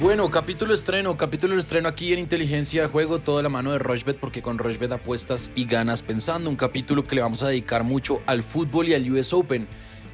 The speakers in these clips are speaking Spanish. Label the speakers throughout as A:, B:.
A: Bueno, capítulo estreno, capítulo estreno aquí en Inteligencia de Juego, toda la mano de Rochbet, porque con Rochbet apuestas y ganas pensando. Un capítulo que le vamos a dedicar mucho al fútbol y al US Open,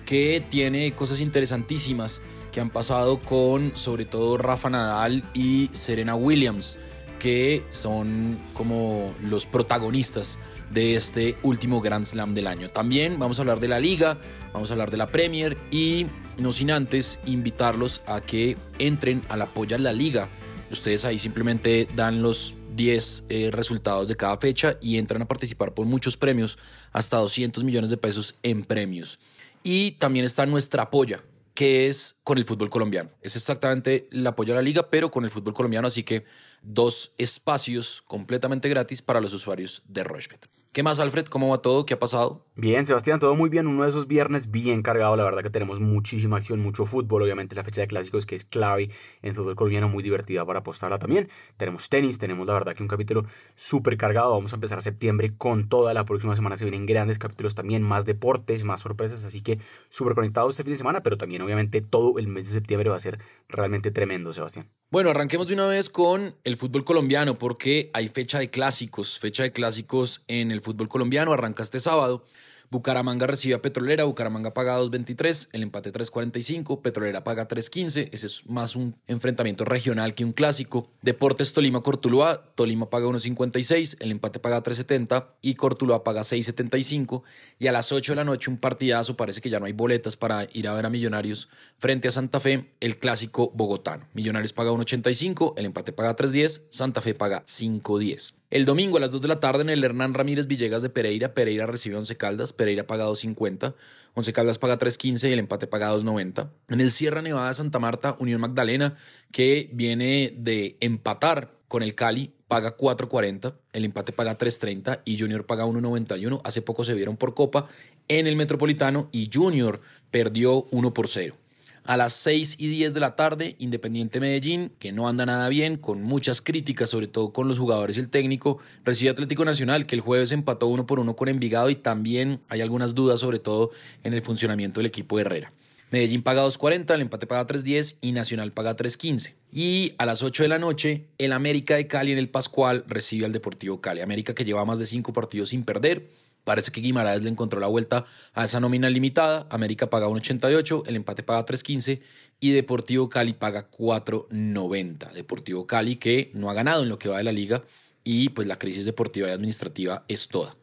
A: que tiene cosas interesantísimas que han pasado con sobre todo Rafa Nadal y Serena Williams, que son como los protagonistas de este último Grand Slam del año. También vamos a hablar de la liga, vamos a hablar de la Premier y no sin antes invitarlos a que entren al apoyar la liga. Ustedes ahí simplemente dan los 10 eh, resultados de cada fecha y entran a participar por muchos premios, hasta 200 millones de pesos en premios. Y también está nuestra apoya, que es con el fútbol colombiano. Es exactamente el apoyo a la liga, pero con el fútbol colombiano, así que dos espacios completamente gratis para los usuarios de Rochebet. ¿Qué más, Alfred? ¿Cómo va todo? ¿Qué ha pasado?
B: Bien, Sebastián, todo muy bien. Uno de esos viernes bien cargado. La verdad que tenemos muchísima acción, mucho fútbol. Obviamente la fecha de clásicos que es clave en fútbol colombiano, muy divertida para apostarla también. Tenemos tenis, tenemos la verdad que un capítulo súper cargado. Vamos a empezar septiembre con toda la próxima semana. Se vienen grandes capítulos también, más deportes, más sorpresas. Así que súper conectados este fin de semana, pero también obviamente todo el mes de septiembre va a ser realmente tremendo, Sebastián.
A: Bueno, arranquemos de una vez con el fútbol colombiano porque hay fecha de clásicos, fecha de clásicos en el fútbol colombiano, arranca este sábado. Bucaramanga recibe a Petrolera, Bucaramanga paga 2.23, el empate 3.45, Petrolera paga 3.15, ese es más un enfrentamiento regional que un clásico. Deportes Tolima Cortuluá, Tolima paga 1.56, el empate paga 3.70 y Cortuluá paga 6.75 y a las 8 de la noche un partidazo, parece que ya no hay boletas para ir a ver a Millonarios frente a Santa Fe, el clásico bogotano. Millonarios paga 1.85, el empate paga 3.10, Santa Fe paga 5.10. El domingo a las 2 de la tarde en el Hernán Ramírez Villegas de Pereira, Pereira recibe 11 Caldas, Pereira paga 2.50, 11 Caldas paga 3.15 y el empate paga 2.90. En el Sierra Nevada Santa Marta, Unión Magdalena, que viene de empatar con el Cali, paga 4.40, el empate paga 3.30 y Junior paga 1.91. Hace poco se vieron por Copa en el Metropolitano y Junior perdió 1 por 0 a las 6 y 10 de la tarde, Independiente Medellín, que no anda nada bien, con muchas críticas, sobre todo con los jugadores y el técnico, recibe Atlético Nacional, que el jueves empató uno por uno con Envigado y también hay algunas dudas, sobre todo en el funcionamiento del equipo de Herrera. Medellín paga 2.40, el empate paga 3.10 y Nacional paga 3.15. Y a las 8 de la noche, el América de Cali en el Pascual recibe al Deportivo Cali. América que lleva más de 5 partidos sin perder Parece que Guimaraes le encontró la vuelta a esa nómina limitada. América paga 1.88, el empate paga 3.15 y Deportivo Cali paga 4.90. Deportivo Cali que no ha ganado en lo que va de la liga y pues la crisis deportiva y administrativa es toda.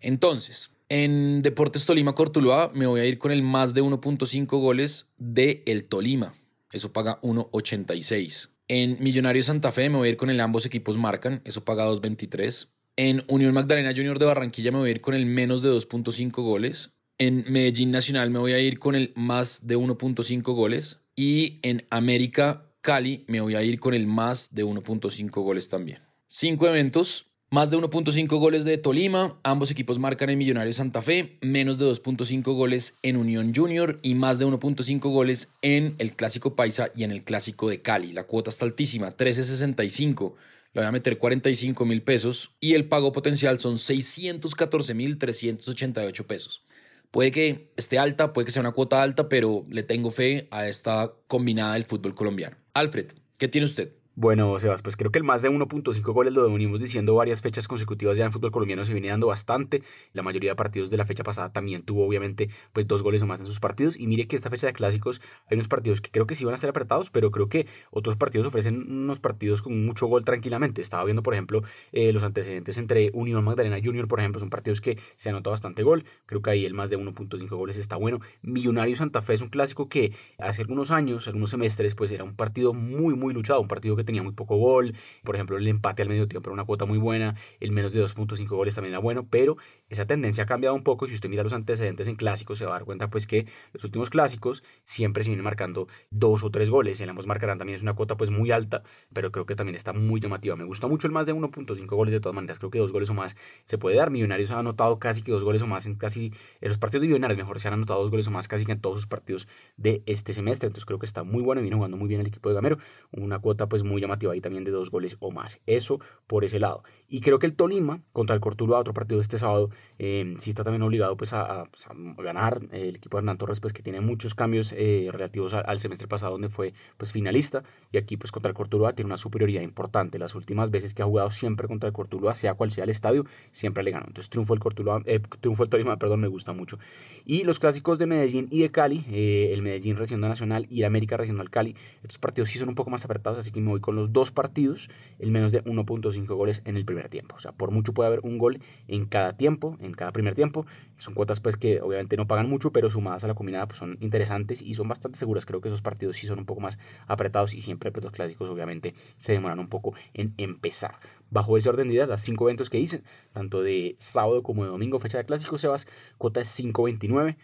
A: Entonces, en Deportes Tolima Cortuluá me voy a ir con el más de 1.5 goles de el Tolima. Eso paga 1.86. En Millonario Santa Fe me voy a ir con el ambos equipos marcan. Eso paga 2.23. En Unión Magdalena Junior de Barranquilla me voy a ir con el menos de 2.5 goles. En Medellín Nacional me voy a ir con el más de 1.5 goles. Y en América Cali me voy a ir con el más de 1.5 goles también. Cinco eventos, más de 1.5 goles de Tolima, ambos equipos marcan en Millonarios Santa Fe, menos de 2.5 goles en Unión Junior y más de 1.5 goles en el Clásico Paisa y en el Clásico de Cali. La cuota está altísima, 13.65 le voy a meter 45 mil pesos y el pago potencial son 614 mil 388 pesos. Puede que esté alta, puede que sea una cuota alta, pero le tengo fe a esta combinada del fútbol colombiano. Alfred, ¿qué tiene usted?
B: Bueno, Sebas, pues creo que el más de 1.5 goles lo venimos diciendo varias fechas consecutivas ya en fútbol colombiano se viene dando bastante. La mayoría de partidos de la fecha pasada también tuvo obviamente pues dos goles o más en sus partidos. Y mire que esta fecha de clásicos hay unos partidos que creo que sí van a ser apretados, pero creo que otros partidos ofrecen unos partidos con mucho gol tranquilamente. Estaba viendo, por ejemplo, eh, los antecedentes entre Unión Magdalena Junior, por ejemplo, son partidos que se anota bastante gol. Creo que ahí el más de 1.5 goles está bueno. Millonario Santa Fe es un clásico que hace algunos años, algunos semestres, pues era un partido muy, muy luchado, un partido que tenía muy poco gol, por ejemplo el empate al medio tiempo era una cuota muy buena, el menos de 2.5 goles también era bueno, pero esa tendencia ha cambiado un poco y si usted mira los antecedentes en clásicos se va a dar cuenta pues que los últimos clásicos siempre se vienen marcando dos o tres goles, en ambos marcarán también es una cuota pues muy alta, pero creo que también está muy llamativa, me gusta mucho el más de 1.5 goles de todas maneras, creo que dos goles o más se puede dar, Millonarios ha anotado casi que dos goles o más en casi, en los partidos de Millonarios mejor se han anotado dos goles o más casi que en todos sus partidos de este semestre, entonces creo que está muy bueno y viene jugando muy bien el equipo de Gamero, una cuota pues muy muy llamativa ahí también de dos goles o más. Eso por ese lado. Y creo que el Tolima contra el Cortuluá, otro partido este sábado, eh, sí está también obligado pues a, pues, ganar. El equipo de Hernán Torres pues que tiene muchos cambios eh, relativos al, semestre pasado donde fue pues finalista y aquí pues contra el Cortuluá tiene una superioridad importante. Las últimas veces que ha jugado siempre contra el Cortuluá, sea cual sea el estadio, siempre le ganó. Entonces triunfo el Cortuluá, eh, triunfo el Tolima, perdón, me gusta mucho. Y los clásicos de Medellín y de Cali, el Medellín recién Nacional y el América Regional Cali, estos partidos sí son un poco más apretados, así que me voy con los dos partidos, el menos de 1.5 goles en el primer tiempo. O sea, por mucho puede haber un gol en cada tiempo, en cada primer tiempo. Son cuotas pues que obviamente no pagan mucho, pero sumadas a la combinada pues son interesantes y son bastante seguras. Creo que esos partidos sí son un poco más apretados y siempre pues, los clásicos obviamente se demoran un poco en empezar. Bajo ese orden de ideas, las cinco eventos que hice, tanto de sábado como de domingo, fecha de clásicos, Sebas, cuota es 5.29.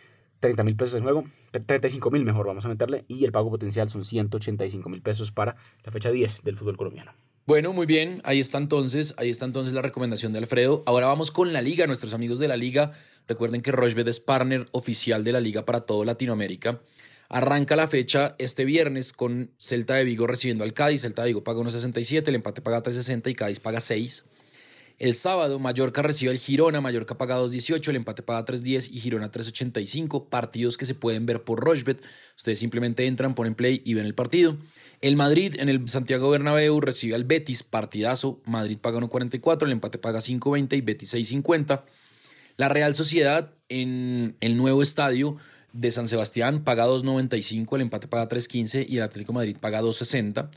B: 30 mil pesos de juego, 35 mil mejor vamos a meterle, y el pago potencial son 185 mil pesos para la fecha 10 del fútbol colombiano.
A: Bueno, muy bien, ahí está entonces, ahí está entonces la recomendación de Alfredo. Ahora vamos con la liga, nuestros amigos de la liga. Recuerden que Rochebet es partner oficial de la liga para todo Latinoamérica. Arranca la fecha este viernes con Celta de Vigo recibiendo al Cádiz. Celta de Vigo paga 1.67, el empate paga 3.60 y Cádiz paga 6. El sábado, Mallorca recibe al Girona, Mallorca paga 2.18, el empate paga 3.10 y Girona 3.85. Partidos que se pueden ver por Rochbet. Ustedes simplemente entran, ponen play y ven el partido. El Madrid en el Santiago Bernabéu recibe al Betis, partidazo. Madrid paga 1.44, el empate paga 5.20 y Betis 6.50. La Real Sociedad en el nuevo estadio de San Sebastián paga 2.95, el empate paga 3.15 y el Atlético Madrid paga 2.60.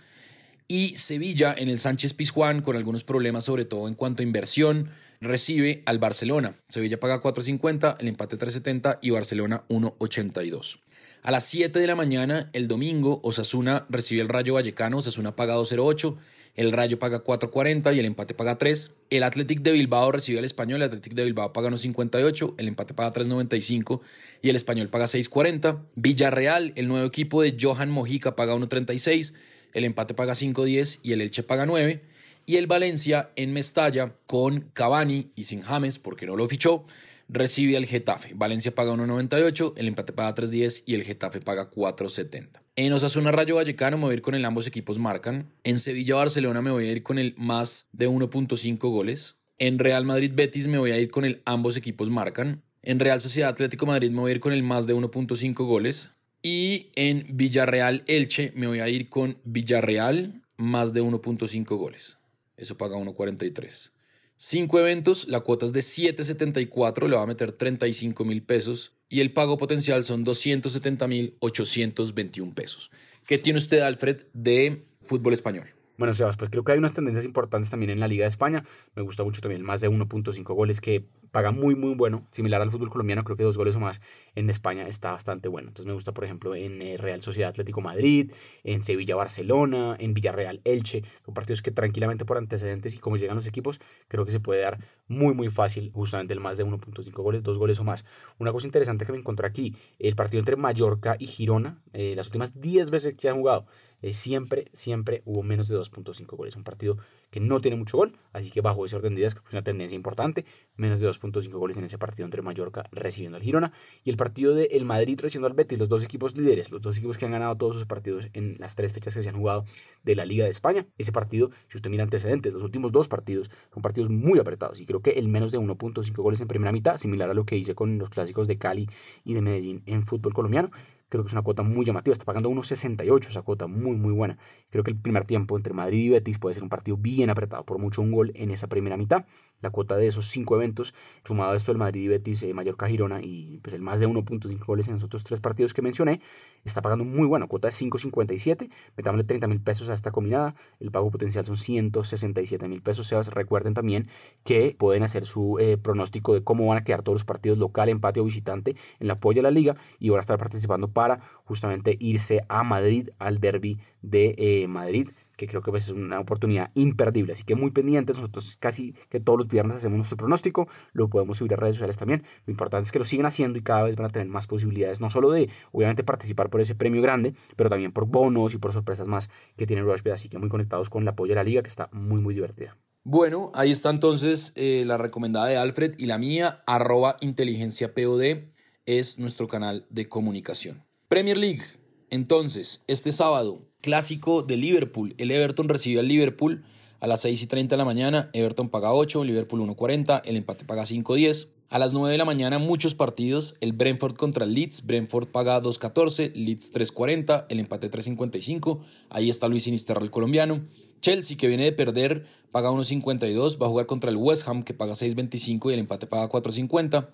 A: Y Sevilla en el Sánchez Pizjuán, con algunos problemas, sobre todo en cuanto a inversión, recibe al Barcelona. Sevilla paga 4.50, el empate 3.70 y Barcelona 1.82. A las 7 de la mañana, el domingo, Osasuna recibe el Rayo Vallecano, Osasuna paga 2.08, el Rayo paga 4.40 y el empate paga 3. El Athletic de Bilbao recibe al Español, el Athletic de Bilbao paga 1.58, el empate paga 3.95 y el Español paga 6.40. Villarreal, el nuevo equipo de Johan Mojica, paga 1.36 el empate paga 5.10 y el Elche paga 9. Y el Valencia en Mestalla con Cavani y sin James, porque no lo fichó, recibe al Getafe. Valencia paga 1.98, el empate paga 3.10 y el Getafe paga 4.70. En Osasuna Rayo Vallecano me voy a ir con el ambos equipos marcan. En Sevilla Barcelona me voy a ir con el más de 1.5 goles. En Real Madrid Betis me voy a ir con el ambos equipos marcan. En Real Sociedad Atlético Madrid me voy a ir con el más de 1.5 goles. Y en Villarreal Elche me voy a ir con Villarreal más de 1.5 goles. Eso paga 1.43. Cinco eventos, la cuota es de 7.74, le va a meter 35 mil pesos y el pago potencial son 270 mil 821 pesos. ¿Qué tiene usted, Alfred, de fútbol español?
B: Bueno, Sebas, pues creo que hay unas tendencias importantes también en la Liga de España. Me gusta mucho también más de 1.5 goles que paga muy, muy bueno. Similar al fútbol colombiano, creo que dos goles o más en España está bastante bueno. Entonces me gusta, por ejemplo, en eh, Real Sociedad Atlético Madrid, en Sevilla Barcelona, en Villarreal Elche. Son partidos que tranquilamente por antecedentes y como llegan los equipos, creo que se puede dar muy, muy fácil justamente el más de 1.5 goles, dos goles o más. Una cosa interesante que me encontré aquí, el partido entre Mallorca y Girona, eh, las últimas 10 veces que han jugado, eh, siempre, siempre hubo menos de 2.5 goles. Un partido que no tiene mucho gol, así que bajo ese orden de ideas, que es una tendencia importante, menos de 2.5 goles en ese partido entre Mallorca recibiendo al Girona y el partido de el Madrid recibiendo al Betis, los dos equipos líderes, los dos equipos que han ganado todos sus partidos en las tres fechas que se han jugado de la Liga de España. Ese partido, si usted mira antecedentes, los últimos dos partidos son partidos muy apretados y creo que el menos de 1.5 goles en primera mitad, similar a lo que hice con los clásicos de Cali y de Medellín en fútbol colombiano, Creo que es una cuota muy llamativa. Está pagando 1.68 esa cuota, muy, muy buena. Creo que el primer tiempo entre Madrid y Betis puede ser un partido bien apretado, por mucho un gol en esa primera mitad. La cuota de esos cinco eventos, sumado a esto el Madrid y Betis, eh, Mallorca, Girona y pues el más de 1.5 goles en los otros tres partidos que mencioné, está pagando muy buena. Cuota de 5.57. Metámosle 30 mil pesos a esta combinada. El pago potencial son 167 mil pesos. Sebas, recuerden también que pueden hacer su eh, pronóstico de cómo van a quedar todos los partidos local, empate o visitante en la apoyo de la liga y van a estar participando para justamente irse a Madrid, al derby de eh, Madrid que creo que pues, es una oportunidad imperdible. Así que muy pendientes, nosotros casi que todos los viernes hacemos nuestro pronóstico, lo podemos subir a redes sociales también. Lo importante es que lo sigan haciendo y cada vez van a tener más posibilidades, no solo de, obviamente, participar por ese premio grande, pero también por bonos y por sorpresas más que tiene Rushbet. Así que muy conectados con el apoyo de la liga, que está muy, muy divertida.
A: Bueno, ahí está entonces eh, la recomendada de Alfred y la mía, arroba inteligencia POD, es nuestro canal de comunicación. Premier League. Entonces, este sábado, clásico de Liverpool. El Everton recibe al Liverpool a las 6 y 30 de la mañana. Everton paga 8, Liverpool 1.40, el empate paga 5.10. A las 9 de la mañana, muchos partidos. El Brentford contra el Leeds. Brentford paga 2.14, Leeds 3.40, el empate 3.55. Ahí está Luis Sinisterra, el colombiano. Chelsea, que viene de perder, paga 1.52. Va a jugar contra el West Ham, que paga 6.25 y el empate paga 4.50.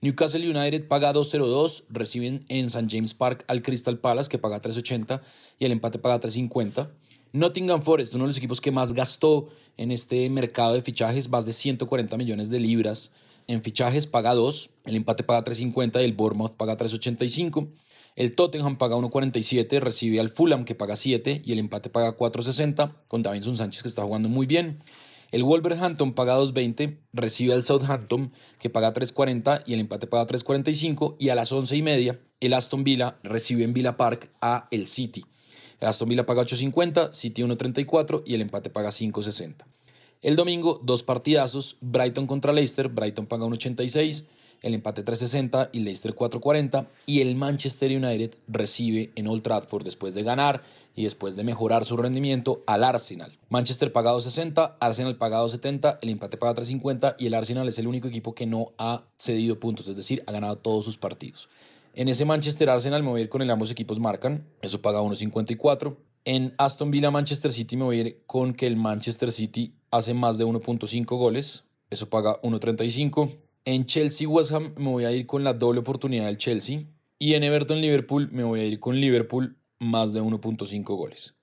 A: Newcastle United paga 2.02, reciben en St. James Park al Crystal Palace que paga 3.80 y el empate paga 3.50. Nottingham Forest, uno de los equipos que más gastó en este mercado de fichajes, más de 140 millones de libras en fichajes, paga 2, el empate paga 3.50 y el Bournemouth paga 3.85. El Tottenham paga 1.47, recibe al Fulham que paga 7 y el empate paga 4.60 con Davinson Sánchez que está jugando muy bien. El Wolverhampton paga 2.20, recibe al Southampton que paga 3.40 y el empate paga 3.45 y a las 11 y media el Aston Villa recibe en Villa Park a el City. El Aston Villa paga 8.50, City 1.34 y el empate paga 5.60. El domingo, dos partidazos, Brighton contra Leicester, Brighton paga 1.86, el empate 3.60 y Leicester 4.40 y el Manchester United recibe en Old Trafford después de ganar y después de mejorar su rendimiento al Arsenal. Manchester paga 2.60, Arsenal paga 2.70, el empate paga 3.50 y el Arsenal es el único equipo que no ha cedido puntos, es decir, ha ganado todos sus partidos. En ese Manchester Arsenal me voy a ir con el ambos equipos marcan, eso paga 1.54. En Aston Villa Manchester City me voy a ir con que el Manchester City hace más de 1.5 goles, eso paga 1.35. En Chelsea West Ham me voy a ir con la doble oportunidad del Chelsea. Y en Everton Liverpool me voy a ir con Liverpool más de 1.5 goles.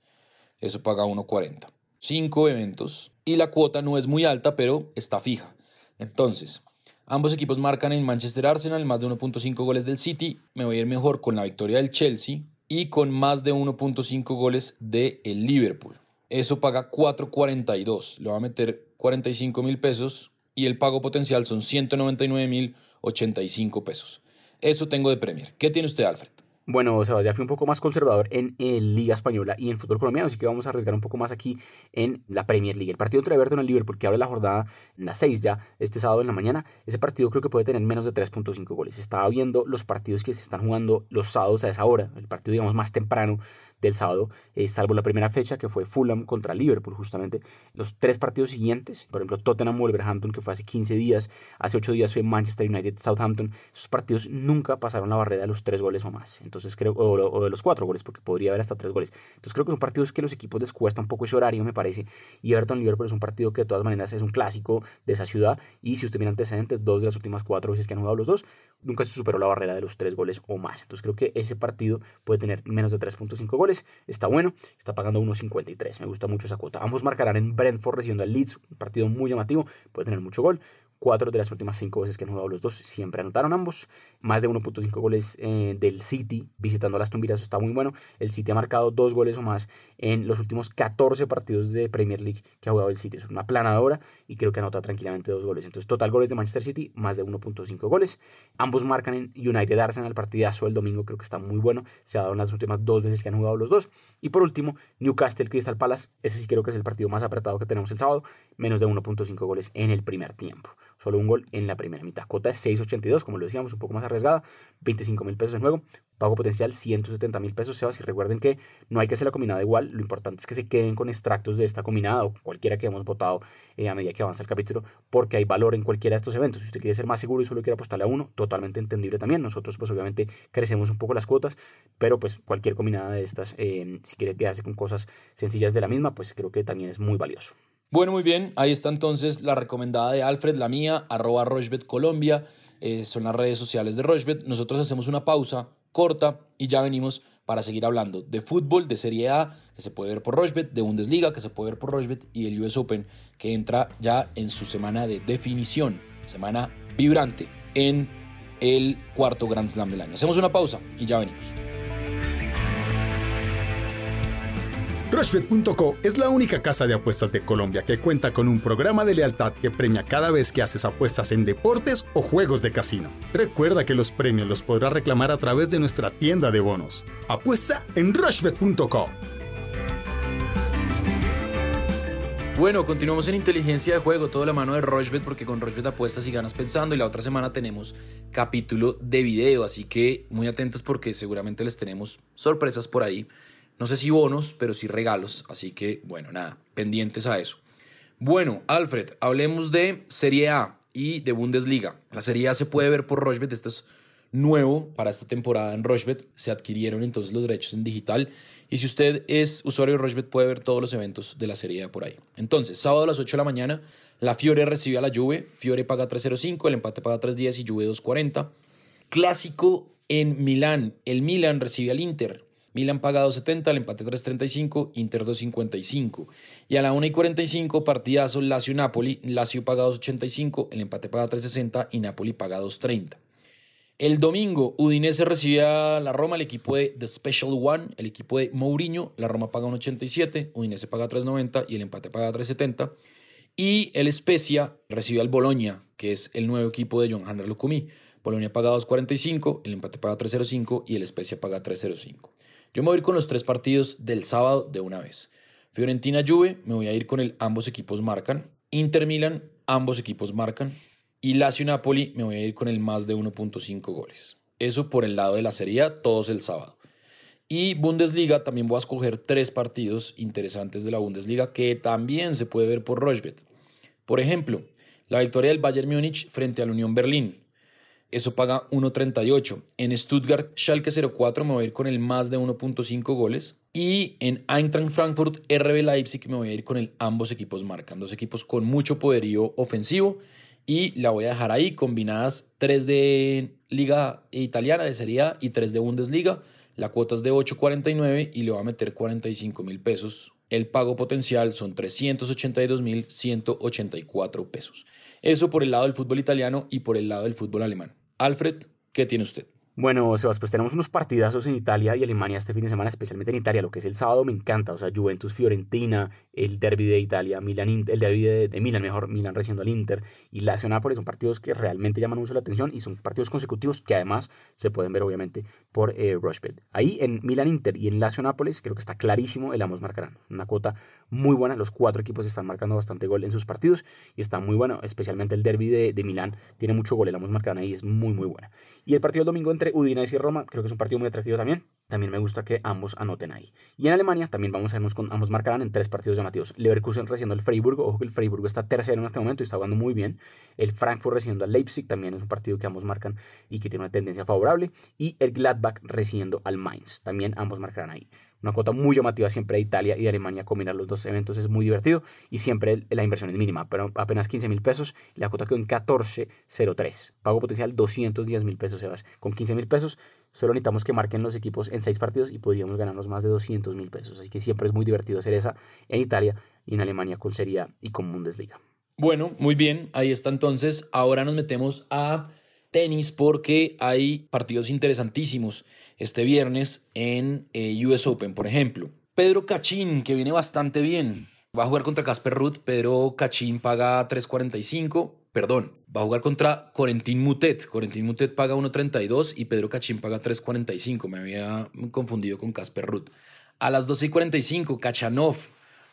A: Eso paga 1.40. Cinco eventos. Y la cuota no es muy alta, pero está fija. Entonces, ambos equipos marcan en Manchester Arsenal más de 1.5 goles del City. Me voy a ir mejor con la victoria del Chelsea y con más de 1.5 goles del el Liverpool. Eso paga 4.42. Le va a meter 45 mil pesos y el pago potencial son 199.085 pesos. Eso tengo de Premier. ¿Qué tiene usted, Alfred?
B: Bueno, Sebastián fui un poco más conservador en, Liga Española y en fútbol colombiano, así que vamos a arriesgar un poco más aquí en la Premier League. El partido entre Everton y el Liverpool, que abre la jornada en las 6 ya, este sábado en la mañana, ese partido creo que puede tener menos de 3.5 goles. Estaba viendo los partidos que se están jugando los sábados a esa hora, el partido digamos más temprano del sábado, eh, salvo la primera fecha que fue Fulham contra Liverpool justamente. Los tres partidos siguientes, por ejemplo Tottenham Wolverhampton que fue hace 15 días, hace 8 días fue Manchester United Southampton, esos partidos nunca pasaron la barrera de los tres goles o más. Entonces creo, o, de los cuatro goles, porque podría haber hasta tres goles. Entonces creo que son partidos que los equipos les cuesta un poco ese horario, me parece. Y Everton Liverpool es un partido que de todas maneras es un clásico de esa ciudad. Y si usted mira antecedentes, dos de las últimas cuatro veces que han jugado los dos, nunca se superó la barrera de los tres goles o más. Entonces creo que ese partido puede tener menos de 3.5 goles está bueno, está pagando 1.53, me gusta mucho esa cuota. Ambos marcarán en Brentford recibiendo al Leeds, un partido muy llamativo, puede tener mucho gol. Cuatro de las últimas cinco veces que han jugado los dos siempre anotaron ambos. Más de 1.5 goles eh, del City visitando a las eso está muy bueno. El City ha marcado dos goles o más en los últimos 14 partidos de Premier League que ha jugado el City. Es una planadora y creo que anota tranquilamente dos goles. Entonces, total goles de Manchester City, más de 1.5 goles. Ambos marcan en United Arsenal, partidazo el domingo, creo que está muy bueno. Se ha dado en las últimas dos veces que han jugado los dos. Y por último, Newcastle Crystal Palace, ese sí creo que es el partido más apretado que tenemos el sábado, menos de 1.5 goles en el primer tiempo solo un gol en la primera mitad. Cota es 6.82, como lo decíamos, un poco más arriesgada, 25 mil pesos en juego, pago potencial 170 mil pesos, Sebas, y recuerden que no hay que hacer la combinada igual, lo importante es que se queden con extractos de esta combinada o cualquiera que hemos votado eh, a medida que avanza el capítulo, porque hay valor en cualquiera de estos eventos. Si usted quiere ser más seguro y solo quiere apostarle a uno, totalmente entendible también. Nosotros pues obviamente crecemos un poco las cuotas, pero pues cualquier combinada de estas, eh, si quiere quedarse con cosas sencillas de la misma, pues creo que también es muy valioso.
A: Bueno, muy bien, ahí está entonces la recomendada de Alfred, la mía, arroba Rochbet Colombia, eh, son las redes sociales de Rochbet. Nosotros hacemos una pausa corta y ya venimos para seguir hablando de fútbol, de Serie A, que se puede ver por Rochbet, de Bundesliga, que se puede ver por Rochbet, y el US Open, que entra ya en su semana de definición, semana vibrante en el cuarto Grand Slam del año. Hacemos una pausa y ya venimos.
C: Rushbet.co es la única casa de apuestas de Colombia que cuenta con un programa de lealtad que premia cada vez que haces apuestas en deportes o juegos de casino. Recuerda que los premios los podrás reclamar a través de nuestra tienda de bonos. Apuesta en Rushbet.co.
A: Bueno, continuamos en inteligencia de juego, todo la mano de Rochbet, porque con Rochbet apuestas y ganas pensando. Y la otra semana tenemos capítulo de video, así que muy atentos porque seguramente les tenemos sorpresas por ahí. No sé si bonos, pero sí regalos. Así que, bueno, nada, pendientes a eso. Bueno, Alfred, hablemos de Serie A y de Bundesliga. La Serie A se puede ver por Rochbet, esto es nuevo para esta temporada en Rochbet. Se adquirieron entonces los derechos en digital. Y si usted es usuario de Rochbet, puede ver todos los eventos de la Serie A por ahí. Entonces, sábado a las 8 de la mañana, la Fiore recibe a la Juve. Fiore paga 3.05, el empate paga 3.10 y Juve 2.40. Clásico en Milán. El Milán recibe al Inter. Milan paga 2.70, el empate 3.35, Inter 2.55. Y a la 1.45, partidazo Lazio-Napoli. Lazio paga 2.85, el empate paga 3.60 y Napoli paga 2.30. El domingo, Udinese recibe a la Roma, el equipo de The Special One, el equipo de Mourinho. La Roma paga 1.87, Udinese paga 3.90 y el empate paga 3.70. Y el Spezia recibe al Boloña, que es el nuevo equipo de John Hanner Lukumi. Boloña paga 2.45, el empate paga 3.05 y el Spezia paga 3.05. Yo me voy a ir con los tres partidos del sábado de una vez. Fiorentina Juve, me voy a ir con el ambos equipos marcan. Inter Milan, ambos equipos marcan. Y Lazio Napoli, me voy a ir con el más de 1.5 goles. Eso por el lado de la Serie A, todos el sábado. Y Bundesliga, también voy a escoger tres partidos interesantes de la Bundesliga que también se puede ver por Rochbet. Por ejemplo, la victoria del Bayern Múnich frente al Unión Berlín. Eso paga 1.38. En Stuttgart, Schalke 04 me voy a ir con el más de 1.5 goles. Y en Eintracht Frankfurt, RB Leipzig me voy a ir con el ambos equipos marcan. Dos equipos con mucho poderío ofensivo. Y la voy a dejar ahí combinadas tres de Liga Italiana de Serie y tres de Bundesliga. La cuota es de 8.49 y le voy a meter 45 mil pesos. El pago potencial son 382 mil 184 pesos. Eso por el lado del fútbol italiano y por el lado del fútbol alemán. Alfred, ¿qué tiene usted?
B: Bueno, Sebas, pues tenemos unos partidazos en Italia y Alemania este fin de semana, especialmente en Italia. Lo que es el sábado me encanta, o sea, Juventus Fiorentina, el derby de Italia, Milan, el derby de, de Milan, mejor, Milan recibiendo al Inter y Lazio Nápoles son partidos que realmente llaman mucho la atención y son partidos consecutivos que además se pueden ver obviamente por eh, Ahí en Milan Inter y en Lazio Nápoles creo que está clarísimo el ambos marcarán. Una cuota muy buena, los cuatro equipos están marcando bastante gol en sus partidos y está muy bueno, especialmente el derby de, de Milán tiene mucho gol, el ambos marcarán ahí es muy muy buena. Y el partido del domingo entre Udinese y Roma, creo que es un partido muy atractivo también. También me gusta que ambos anoten ahí. Y en Alemania también vamos a vernos con ambos marcarán en tres partidos llamativos. Leverkusen recibiendo al Freiburg, ojo que el Freiburg está tercero en este momento y está jugando muy bien. El Frankfurt recibiendo al Leipzig, también es un partido que ambos marcan y que tiene una tendencia favorable. Y el Gladbach recibiendo al Mainz, también ambos marcarán ahí. Una cuota muy llamativa siempre de Italia y de Alemania. Combinar los dos eventos es muy divertido y siempre la inversión es mínima, pero apenas 15 mil pesos. La cuota quedó en 14.03. Pago potencial 210 mil pesos, Sebas. Con 15 mil pesos solo necesitamos que marquen los equipos en 6 partidos y podríamos ganarnos más de 200 mil pesos. Así que siempre es muy divertido hacer esa en Italia y en Alemania con Serie A y con Bundesliga.
A: Bueno, muy bien. Ahí está entonces. Ahora nos metemos a tenis porque hay partidos interesantísimos este viernes en eh, US Open, por ejemplo. Pedro Cachín, que viene bastante bien. Va a jugar contra Casper Ruth. Pedro Cachín paga 3.45. Perdón, va a jugar contra Corentin Mutet. Corentin Mutet paga 1.32 y Pedro Cachín paga 3.45. Me había confundido con Casper Ruth. A las 12.45, Kachanov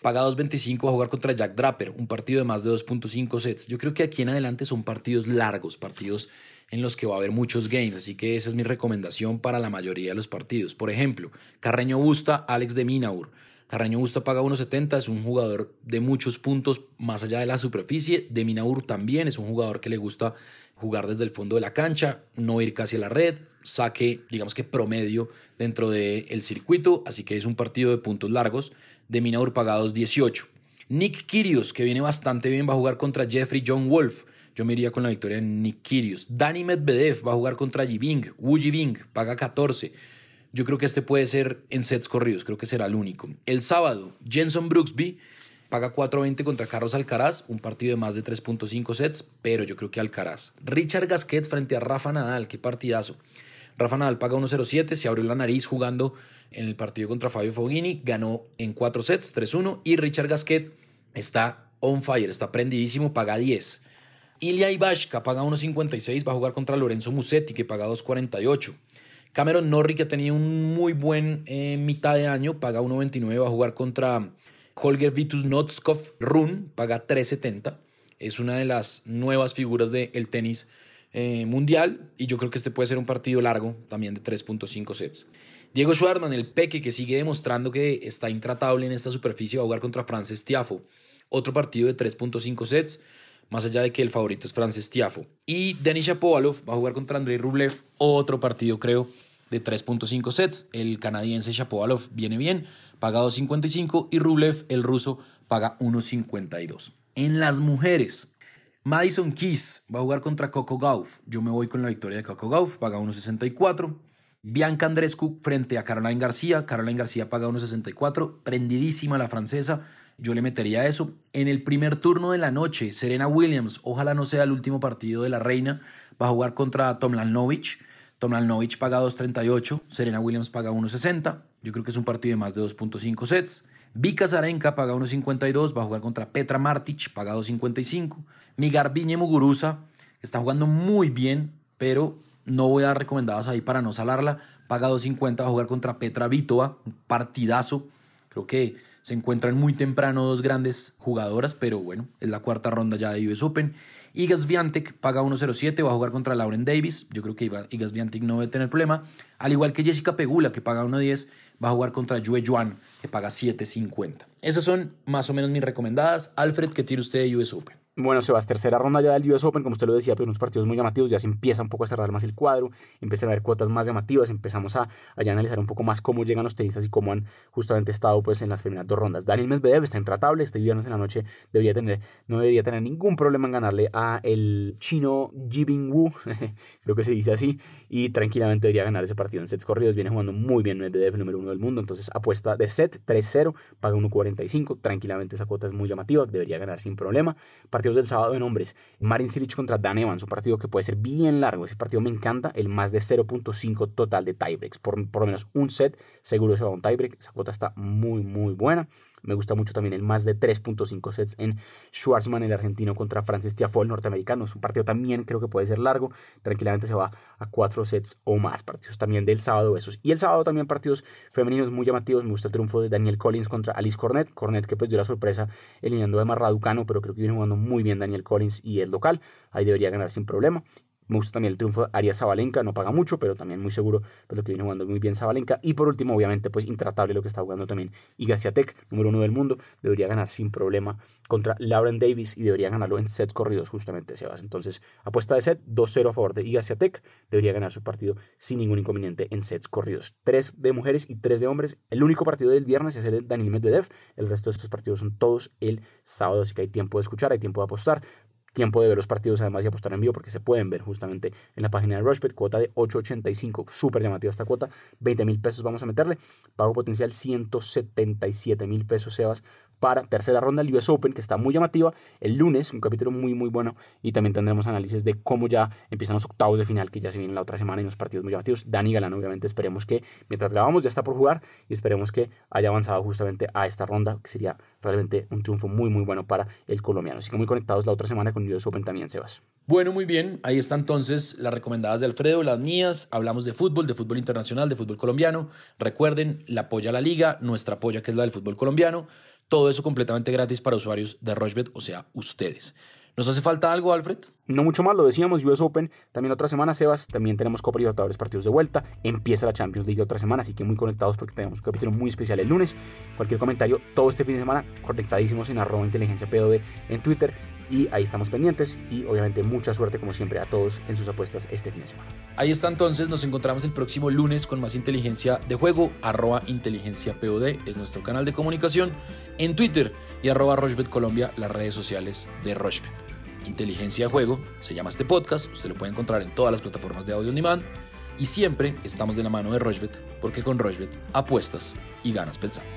A: paga 2.25 va a jugar contra Jack Draper. Un partido de más de 2.5 sets. Yo creo que aquí en adelante son partidos largos, partidos en los que va a haber muchos games, así que esa es mi recomendación para la mayoría de los partidos. Por ejemplo, Carreño Busta, Alex de Minaur. Carreño Busta paga 1.70, es un jugador de muchos puntos más allá de la superficie. De Minaur también es un jugador que le gusta jugar desde el fondo de la cancha, no ir casi a la red, saque, digamos que promedio dentro del circuito, así que es un partido de puntos largos. De Minaur paga 2.18. Nick Kyrgios, que viene bastante bien, va a jugar contra Jeffrey John Wolf. Yo me iría con la victoria de Nick Kyrgios. Dani Medvedev va a jugar contra Yibing. Wu Yibing paga 14. Yo creo que este puede ser en sets corridos, creo que será el único. El sábado, Jenson Brooksby paga 4.20 contra Carlos Alcaraz, un partido de más de 3.5 sets, pero yo creo que Alcaraz. Richard Gasquet frente a Rafa Nadal, qué partidazo. Rafa Nadal paga 1.07, se abrió la nariz jugando en el partido contra Fabio Fognini, ganó en 4 sets, 3-1, y Richard Gasquet está on fire, está prendidísimo, paga 10. Ilya Ivashka paga 1.56, va a jugar contra Lorenzo Musetti, que paga 2.48. Cameron Norrie, que tenido un muy buen eh, mitad de año, paga 1.29, va a jugar contra Holger Vitus Notskov Run paga 3.70. Es una de las nuevas figuras del tenis eh, mundial y yo creo que este puede ser un partido largo también de 3.5 sets. Diego Schwartzman, el peque que sigue demostrando que está intratable en esta superficie, va a jugar contra Frances Tiafo. Otro partido de 3.5 sets, más allá de que el favorito es Frances Tiafo. Y Denis Shapovalov va a jugar contra Andrei Rublev, otro partido creo de 3.5 sets. El canadiense Shapovalov viene bien, paga 2.55 y Rublev, el ruso, paga 1.52. En las mujeres, Madison Keys va a jugar contra Coco Gauff. Yo me voy con la victoria de Coco Gauff, paga 1.64. Bianca Andrescu frente a Caroline García. Caroline García paga 1.64. Prendidísima la francesa. Yo le metería eso. En el primer turno de la noche, Serena Williams, ojalá no sea el último partido de la reina, va a jugar contra Tomlanovich. Tomlanovich paga 2.38, Serena Williams paga 1.60. Yo creo que es un partido de más de 2.5 sets. Vika Zarenka paga 1.52, va a jugar contra Petra Martic, paga 2.55. Migarbiñe Muguruza está jugando muy bien, pero no voy a dar recomendadas ahí para no salarla. Paga 2.50, va a jugar contra Petra Vitova, partidazo. Creo que se encuentran muy temprano dos grandes jugadoras, pero bueno, es la cuarta ronda ya de US Open. Igas Viantek paga 1.07, va a jugar contra Lauren Davis. Yo creo que Igas Viantek no debe tener problema. Al igual que Jessica Pegula, que paga 1.10, va a jugar contra Yue Yuan, que paga 7.50. Esas son más o menos mis recomendadas. Alfred, ¿qué tire usted de US Open?
B: Bueno, Sebas, tercera ronda ya del US Open, como usted lo decía, pues unos partidos muy llamativos, ya se empieza un poco a cerrar más el cuadro, empiezan a haber cuotas más llamativas, empezamos a, a analizar un poco más cómo llegan los tenistas y cómo han justamente estado pues en las primeras dos rondas. Daniel Medvedev está intratable, este viernes en la noche debería tener, no debería tener ningún problema en ganarle a el chino Jibing Wu, creo que se dice así, y tranquilamente debería ganar ese partido en sets corridos, viene jugando muy bien Medvedev, número uno del mundo, entonces apuesta de set 3-0, paga 1.45, tranquilamente esa cuota es muy llamativa, debería ganar sin problema. Partidos del sábado de nombre Marin Cilic contra Dan Evans, un partido que puede ser bien largo. Ese partido me encanta. El más de 0.5 total de tiebreaks. Por, por lo menos un set seguro se va a un tiebreak. Esa cuota está muy, muy buena. Me gusta mucho también el más de 3.5 sets en Schwarzman, el argentino, contra Francis Tiafoe, el norteamericano. Es un partido también creo que puede ser largo. Tranquilamente se va a 4 sets o más. Partidos también del sábado esos. Y el sábado también partidos femeninos muy llamativos. Me gusta el triunfo de Daniel Collins contra Alice Cornet. Cornet que pues dio la sorpresa eliminando a Emma Raducano, pero creo que viene jugando muy bien Daniel Collins y es local. Ahí debería ganar sin problema. Me gusta también el triunfo de Arias Zabalenka, no paga mucho, pero también muy seguro, pues lo que viene jugando muy bien Zabalenka. Y por último, obviamente, pues intratable lo que está jugando también Igasiatek, número uno del mundo, debería ganar sin problema contra Lauren Davis y debería ganarlo en sets corridos, justamente, Sebas. Entonces, apuesta de set, 2-0 a favor de Igasiatek, debería ganar su partido sin ningún inconveniente en sets corridos. Tres de mujeres y tres de hombres. El único partido del viernes es el de Daniel Medvedev, el resto de estos partidos son todos el sábado, así que hay tiempo de escuchar, hay tiempo de apostar tiempo de ver los partidos además y apostar en vivo porque se pueden ver justamente en la página de Rushbet, cuota de 8.85, súper llamativa esta cuota, 20 mil pesos vamos a meterle, pago potencial 177 mil pesos Sebas para tercera ronda del US Open, que está muy llamativa. El lunes, un capítulo muy, muy bueno. Y también tendremos análisis de cómo ya empiezan los octavos de final, que ya se vienen la otra semana y unos partidos muy llamativos. Dani Galán, obviamente, esperemos que mientras grabamos ya está por jugar y esperemos que haya avanzado justamente a esta ronda, que sería realmente un triunfo muy, muy bueno para el colombiano. Así que muy conectados la otra semana con US Open también, Sebas.
A: Bueno, muy bien. Ahí está entonces las recomendadas de Alfredo, las mías. Hablamos de fútbol, de fútbol internacional, de fútbol colombiano. Recuerden, la apoya a la liga, nuestra apoya que es la del fútbol colombiano. Todo eso completamente gratis para usuarios de Rochebet, o sea, ustedes. ¿Nos hace falta algo, Alfred?
B: No mucho más, lo decíamos, US Open, también otra semana, Sebas, también tenemos Copa Libertadores partidos de vuelta, empieza la Champions League otra semana, así que muy conectados porque tenemos un capítulo muy especial el lunes. Cualquier comentario, todo este fin de semana, conectadísimos en arroba inteligencia POD en Twitter y ahí estamos pendientes y obviamente mucha suerte como siempre a todos en sus apuestas este fin de semana.
A: Ahí está entonces, nos encontramos el próximo lunes con más inteligencia de juego, arroba inteligencia POD es nuestro canal de comunicación en Twitter y arroba Rochbet Colombia, las redes sociales de Rochbet. Inteligencia de juego, se llama este podcast, usted lo puede encontrar en todas las plataformas de audio on demand y siempre estamos de la mano de Rochbet porque con Rochbet apuestas y ganas pensando.